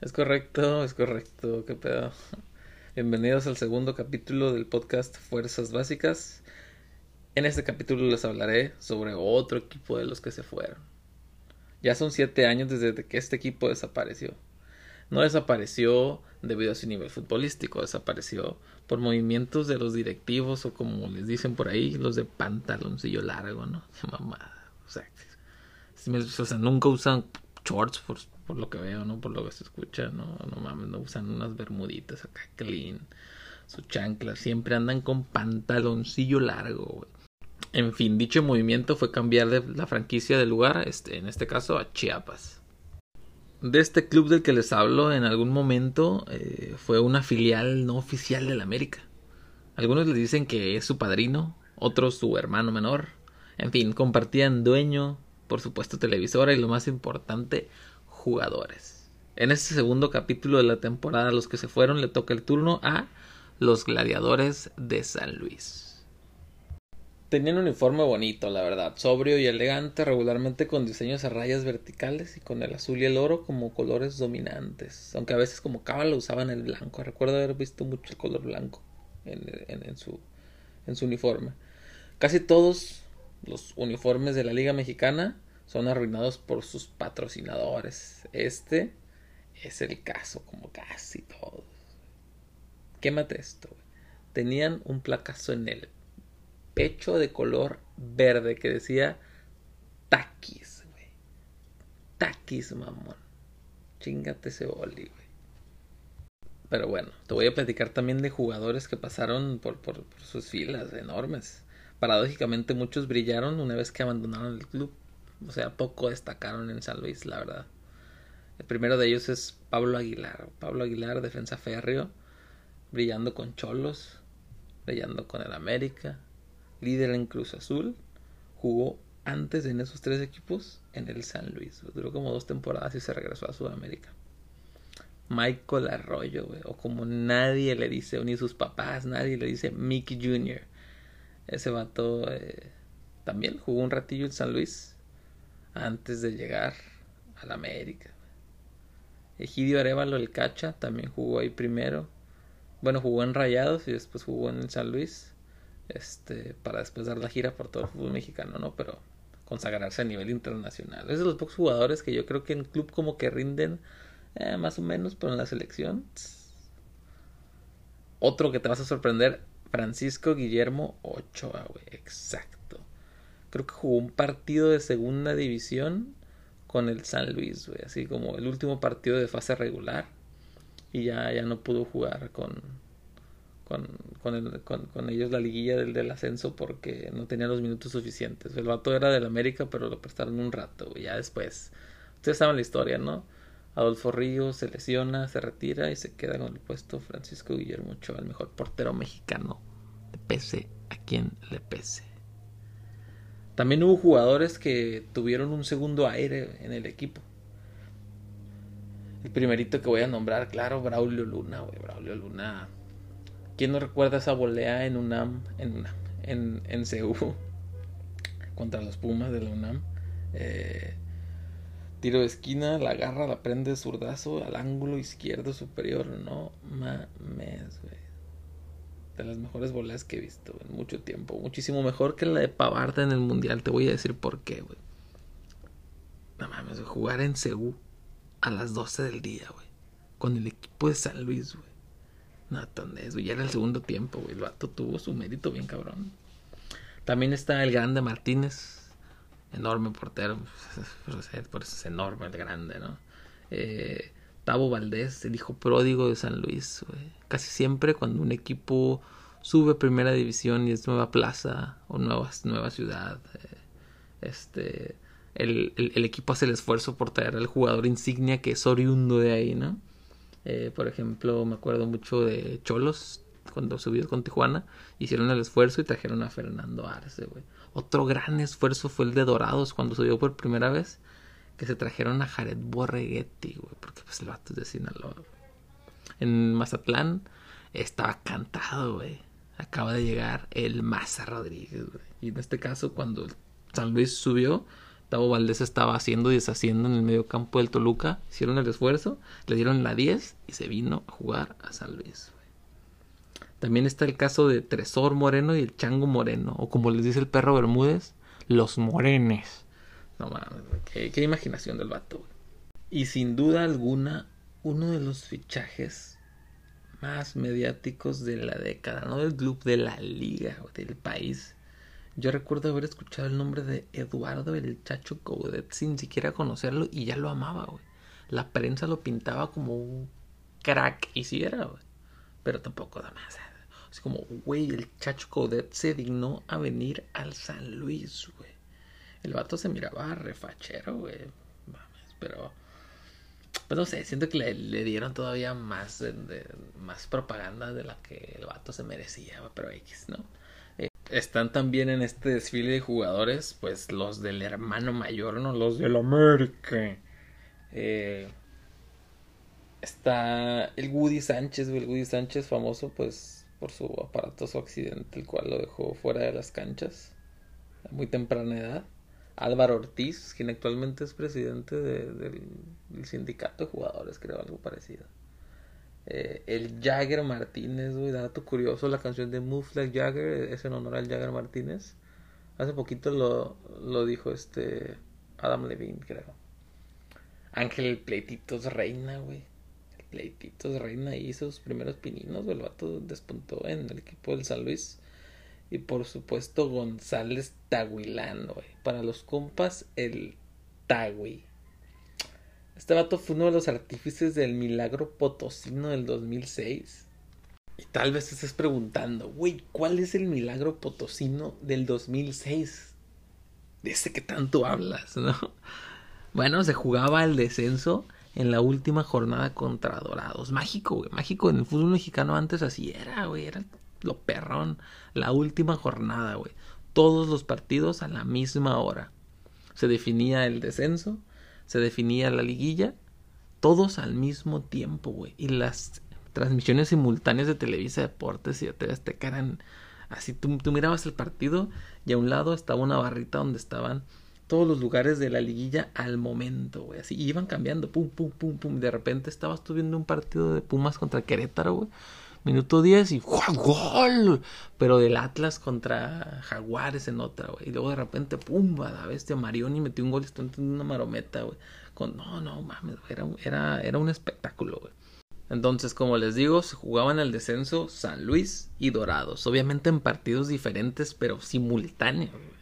Es correcto, es correcto, qué pedo. Bienvenidos al segundo capítulo del podcast Fuerzas Básicas. En este capítulo les hablaré sobre otro equipo de los que se fueron. Ya son siete años desde que este equipo desapareció. No desapareció debido a su nivel futbolístico, desapareció por movimientos de los directivos o como les dicen por ahí, los de pantaloncillo largo, ¿no? Mamada. O sea, nunca usan shorts por, lo que veo, ¿no? Por lo que se escucha, ¿no? No mames, no usan unas bermuditas acá clean, su chancla, siempre andan con pantaloncillo largo, güey. En fin, dicho movimiento fue cambiar de la franquicia de lugar, este, en este caso a Chiapas. De este club del que les hablo en algún momento eh, fue una filial no oficial del América. Algunos le dicen que es su padrino, otros su hermano menor. En fin, compartían dueño, por supuesto televisora y lo más importante, jugadores. En este segundo capítulo de la temporada, los que se fueron le toca el turno a los gladiadores de San Luis. Tenían un uniforme bonito, la verdad, sobrio y elegante, regularmente con diseños a rayas verticales y con el azul y el oro como colores dominantes, aunque a veces como cábala usaban el blanco. Recuerdo haber visto mucho el color blanco en, su uniforme. Casi todos los uniformes de la Liga Mexicana son arruinados por sus patrocinadores. Este es el caso, como casi todos. Quémate esto. Tenían un placazo en el pecho de color verde que decía Takis, güey. Takis, mamón. Chingate ese boli, güey. Pero bueno, te voy a platicar también de jugadores que pasaron por, por sus filas enormes. Paradójicamente muchos brillaron una vez que abandonaron el club. O sea, poco destacaron en San Luis, la verdad. El primero de ellos es Pablo Aguilar. Pablo Aguilar, defensa férreo, brillando con Cholos, brillando con el América, líder en Cruz Azul. Jugó antes en esos tres equipos en el San Luis. Duró como dos temporadas y se regresó a Sudamérica. Michael Arroyo, o como nadie le dice, ni sus papás, nadie le dice Mickey Jr. Ese vato eh, también jugó un ratillo en San Luis antes de llegar a la América. Egidio Arevalo el Cacha también jugó ahí primero. Bueno, jugó en Rayados y después jugó en el San Luis. Este, para después dar la gira por todo el fútbol mexicano, ¿no? Pero consagrarse a nivel internacional. Es de los pocos jugadores que yo creo que en club como que rinden eh, más o menos, pero en la selección. Otro que te vas a sorprender, Francisco Guillermo Ochoa, güey. Exacto. Creo que jugó un partido de segunda división con el San Luis, güey. Así como el último partido de fase regular. Y ya, ya no pudo jugar con, con, con, ellos la liguilla del, ascenso porque no tenía los minutos suficientes. El vato era del América, pero lo prestaron un rato. Ya después. Ustedes saben la historia, ¿no? Adolfo Ríos se lesiona, se retira y se queda con el puesto Francisco Guillermo Ochoa, el mejor portero mexicano, de pese a quien le pese. También hubo jugadores que tuvieron un segundo aire en el equipo. El primerito que voy a nombrar, claro, Braulio Luna, güey, Braulio Luna. ¿Quién no recuerda esa volea en UNAM, en UNAM, en, en CU contra los Pumas de la UNAM? Eh, Tiro de esquina, la agarra, la prende zurdazo al ángulo izquierdo superior. No mames, güey. De las mejores bolas que he visto en mucho tiempo. Muchísimo mejor que la de Pavarda en el mundial. Te voy a decir por qué, güey. No mames, jugar en Ceú a las 12 del día, güey. Con el equipo de San Luis, güey. No, ¿dónde güey? Ya era el segundo tiempo, güey. El vato tuvo su mérito bien cabrón. También está el grande Martínez enorme portero, por eso es enorme, el grande, ¿no? Eh, Tavo Valdés, el hijo pródigo de San Luis, casi siempre cuando un equipo sube a primera división y es nueva plaza o nueva, nueva ciudad, eh, este, el, el, equipo hace el esfuerzo por traer al jugador insignia que es oriundo de ahí, ¿no? Eh, por ejemplo, me acuerdo mucho de Cholos, cuando subió con Tijuana, hicieron el esfuerzo y trajeron a Fernando Arce, güey. Otro gran esfuerzo fue el de Dorados cuando subió por primera vez, que se trajeron a Jared Borreguetti, güey, porque pues el vato es de Sinaloa. En Mazatlán estaba cantado, güey. acaba de llegar el Maza Rodríguez. Y en este caso, cuando San Luis subió, Tavo Valdés estaba haciendo y deshaciendo en el medio campo del Toluca. Hicieron el esfuerzo, le dieron la 10 y se vino a jugar a San Luis. También está el caso de Tresor Moreno y el Chango Moreno, o como les dice el perro Bermúdez, los morenes. No mames, qué, imaginación del vato. Y sin duda alguna, uno de los fichajes más mediáticos de la década, no del club, de la liga, del país. Yo recuerdo haber escuchado el nombre de Eduardo el Chacho Coudet sin siquiera conocerlo y ya lo amaba, güey. La prensa lo pintaba como un crack y sí era, güey. Pero tampoco da más. Así como, güey, el Chacho Coudet se dignó a venir al San Luis, güey. El vato se miraba refachero, güey. Pero pues no sé, siento que le, dieron todavía más, más propaganda de la que el vato se merecía, pero X, ¿no? Están también en este desfile de jugadores, pues los del hermano mayor, ¿no? Los del América. Eh, está el Woody Sánchez, el Woody Sánchez famoso, pues por su aparatoso accidente, el cual lo dejó fuera de las canchas a muy temprana edad. Álvaro Ortiz, quien actualmente es presidente del, sindicato de jugadores, creo, algo parecido. Eh, el Jagger Martínez, güey, dato curioso, la canción de Move Like Jagger es en honor al Jagger Martínez. Hace poquito lo, lo dijo este Adam Levine, creo. Ángel Pleititos Reina, güey. Pleititos Reina hizo sus primeros pininos, güey. El vato despuntó en el equipo del San Luis. Y por supuesto González Tahuilán, güey. Para los compas, el Tagui. Este vato fue uno de los artífices del milagro potosino del 2006. Y tal vez te estés preguntando, güey, ¿cuál es el milagro potosino del 2006? De ese que tanto hablas, ¿no? Bueno, se jugaba el descenso en la última jornada contra Dorados. Mágico, güey. Mágico en el fútbol mexicano antes así era, güey. Era lo perrón. La última jornada, güey. Todos los partidos a la misma hora. Se definía el descenso, se definía la liguilla, todos al mismo tiempo, güey. Y las transmisiones simultáneas de Televisa Deportes y de TV Azteca eran así. Tú, mirabas el partido y a un lado estaba una barrita donde estaban todos los lugares de la liguilla al momento, güey. Así iban cambiando, pum, pum, pum, pum. De repente estabas tú viendo un partido de Pumas contra Querétaro, güey minuto 10 y ¡gol! Pero del Atlas contra Jaguares en otra, güey. Y luego de repente, ¡pum! A la bestia Marioni metió un gol y en una marometa, güey. Con, no, no, mames, era, era, un espectáculo, güey. Entonces, como les digo, se jugaban el descenso San Luis y Dorados. Obviamente en partidos diferentes, pero simultáneos, güey.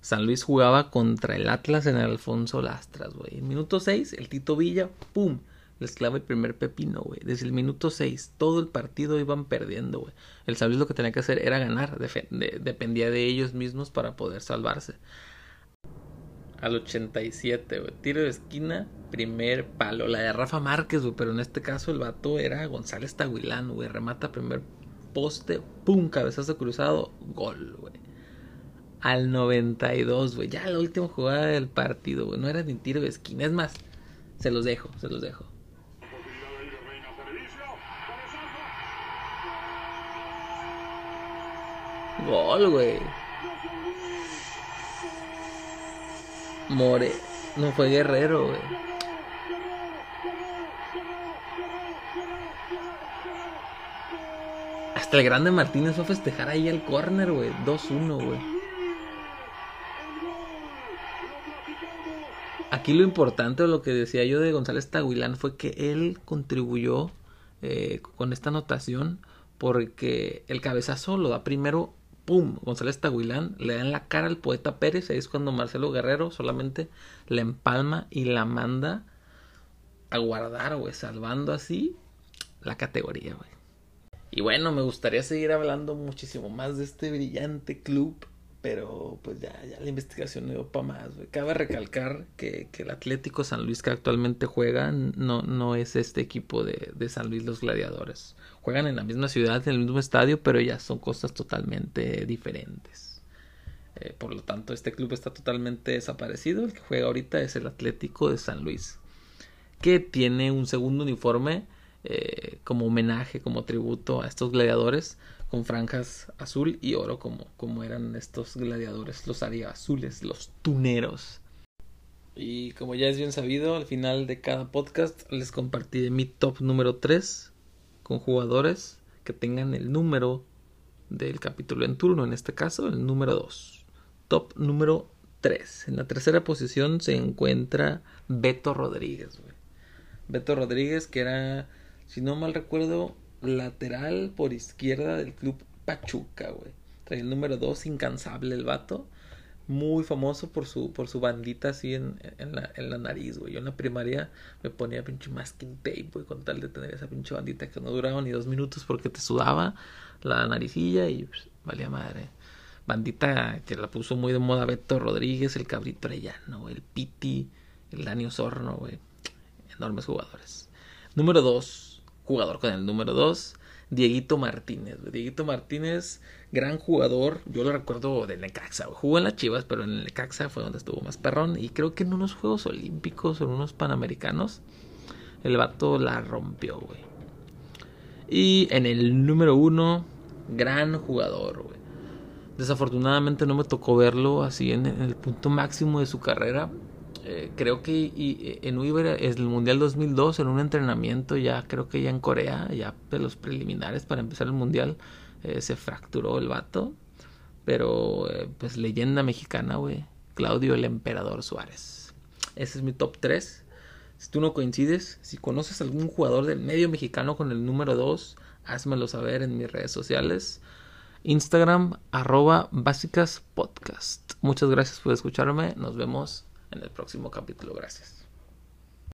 San Luis jugaba contra el Atlas en Alfonso Lastras, güey. En minuto 6, el Tito Villa, ¡pum! Les clava el primer pepino, güey. Desde el minuto 6, todo el partido iban perdiendo, güey. El San lo que tenía que hacer era ganar, dependía de ellos mismos para poder salvarse. Al 87, güey. Tiro de esquina, primer palo. La de Rafa Márquez, güey. Pero en este caso el vato era González Tahuilán, güey. Remata primer poste, pum, cabezazo cruzado, gol, güey. Al 92, güey. Ya la última jugada del partido, güey. No era ni tiro de esquina. Es más, se los dejo, se los dejo. Gol, güey. More. No fue guerrero, güey. Hasta el grande Martínez fue a festejar ahí el corner, güey. 2-1, güey. Aquí lo importante, lo que decía yo de González Tahuilán, fue que él contribuyó eh, con esta anotación porque el cabezazo lo da primero ¡pum! González Tahuilán le da en la cara al poeta Pérez. Ahí es cuando Marcelo Guerrero solamente le empalma y la manda a guardar, güey, salvando así la categoría, güey. Y bueno, me gustaría seguir hablando muchísimo más de este brillante club pero pues ya, ya la investigación no dio para más. Cabe recalcar que, que, el Atlético San Luis que actualmente juega no, no es este equipo de, de, San Luis los Gladiadores. Juegan en la misma ciudad, en el mismo estadio, pero ya son cosas totalmente diferentes. Eh, por lo tanto, este club está totalmente desaparecido. El que juega ahorita es el Atlético de San Luis, que tiene un segundo uniforme eh, como homenaje, como tributo a estos gladiadores con franjas azul y oro como, como eran estos gladiadores, los azules, los tuneros. Y como ya es bien sabido, al final de cada podcast les compartiré mi top número 3 con jugadores que tengan el número del capítulo en turno, en este caso el número 2. Top número 3. En la tercera posición se encuentra Beto Rodríguez. Beto Rodríguez que era, si no mal recuerdo, lateral por izquierda del club Pachuca, güey. Trae el número 2, incansable el vato. Muy famoso por su, por su bandita así en, en, la, en la nariz, güey. Yo en la primaria me ponía pinche masking tape, güey, con tal de tener esa pinche bandita que no duraba ni dos minutos porque te sudaba la naricilla y pues, valía madre. Bandita que la puso muy de moda Beto Rodríguez, el Cabrito Arellano, el Piti, el Dani Osorno, güey. Enormes jugadores. Número 2, jugador con el número 2, Dieguito Martínez. Dieguito Martínez, gran jugador. Yo lo recuerdo de Necaxa. Jugó en las Chivas, pero en el Necaxa fue donde estuvo más perrón. Y creo que en unos Juegos Olímpicos o en unos Panamericanos, el vato la rompió, güey. Y en el número 1, gran jugador. Desafortunadamente no me tocó verlo así en el punto máximo de su carrera. Eh, creo que y, en Uber es el Mundial 2002, en un entrenamiento ya, creo que ya en Corea, ya de los preliminares para empezar el Mundial, eh, se fracturó el vato. Pero, eh, pues, leyenda mexicana, güey. Claudio el Emperador Suárez. Ese es mi top 3. Si tú no coincides, si conoces algún jugador del medio mexicano con el número 2, házmelo saber en mis redes sociales. Instagram, arroba básicas podcast. Muchas gracias por escucharme. Nos vemos en el próximo capítulo. Gracias.